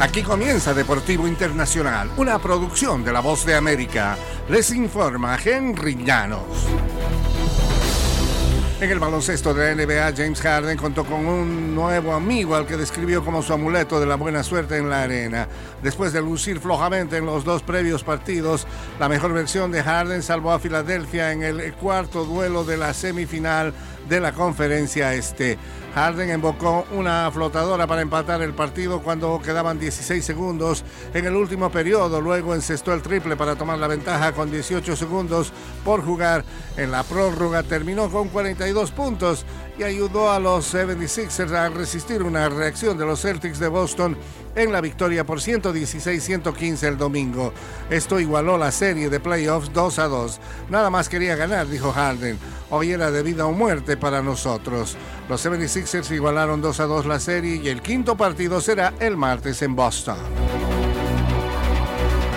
Aquí comienza Deportivo Internacional, una producción de La Voz de América. Les informa Henry Llanos. En el baloncesto de la NBA, James Harden contó con un nuevo amigo al que describió como su amuleto de la buena suerte en la arena. Después de lucir flojamente en los dos previos partidos, la mejor versión de Harden salvó a Filadelfia en el cuarto duelo de la semifinal de la conferencia este. Harden invocó una flotadora para empatar el partido cuando quedaban 16 segundos en el último periodo. Luego encestó el triple para tomar la ventaja con 18 segundos por jugar. En la prórroga terminó con 42 puntos y ayudó a los 76ers a resistir una reacción de los Celtics de Boston en la victoria por 116-115 el domingo. Esto igualó la serie de playoffs 2 a 2. Nada más quería ganar, dijo Harden. Hoy era de vida o muerte para nosotros. Los 76ers igualaron 2 a 2 la serie y el quinto partido será el martes en Boston.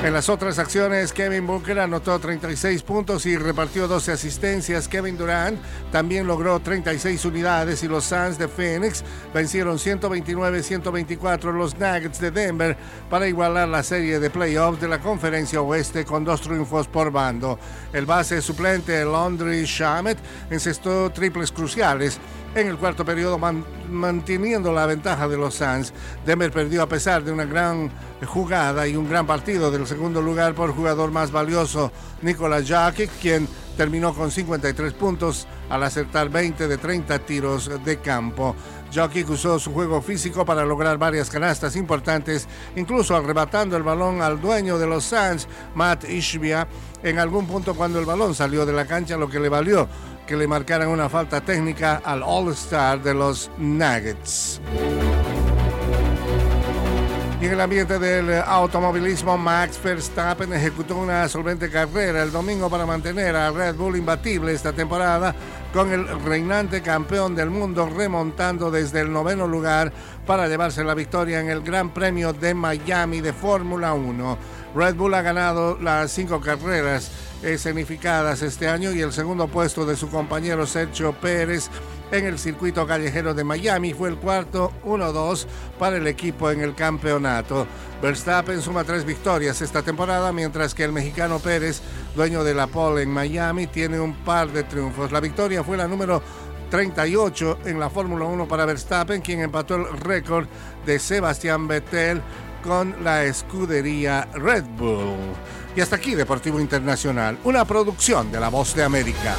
En las otras acciones, Kevin Booker anotó 36 puntos y repartió 12 asistencias. Kevin Durant también logró 36 unidades y los Suns de Phoenix vencieron 129-124 los Nuggets de Denver para igualar la serie de playoffs de la Conferencia Oeste con dos triunfos por bando. El base suplente Laundry Shamet encestó triples cruciales en el cuarto periodo manteniendo la ventaja de los Suns. Denver perdió a pesar de una gran jugada y un gran partido del segundo lugar por jugador más valioso, Nikola Jokic, quien terminó con 53 puntos al acertar 20 de 30 tiros de campo. Jokic usó su juego físico para lograr varias canastas importantes, incluso arrebatando el balón al dueño de los Suns, Matt Ishbia, en algún punto cuando el balón salió de la cancha, lo que le valió que le marcaran una falta técnica al All-Star de los Nuggets. Y en el ambiente del automovilismo, Max Verstappen ejecutó una solvente carrera el domingo para mantener a Red Bull imbatible esta temporada, con el reinante campeón del mundo remontando desde el noveno lugar para llevarse la victoria en el Gran Premio de Miami de Fórmula 1. Red Bull ha ganado las cinco carreras escenificadas este año y el segundo puesto de su compañero Sergio Pérez en el circuito callejero de Miami fue el cuarto 1-2 para el equipo en el campeonato. Verstappen suma tres victorias esta temporada, mientras que el mexicano Pérez, dueño de la pole en Miami, tiene un par de triunfos. La victoria fue la número 38 en la Fórmula 1 para Verstappen, quien empató el récord de Sebastián Vettel con la escudería Red Bull. Y hasta aquí Deportivo Internacional, una producción de La Voz de América.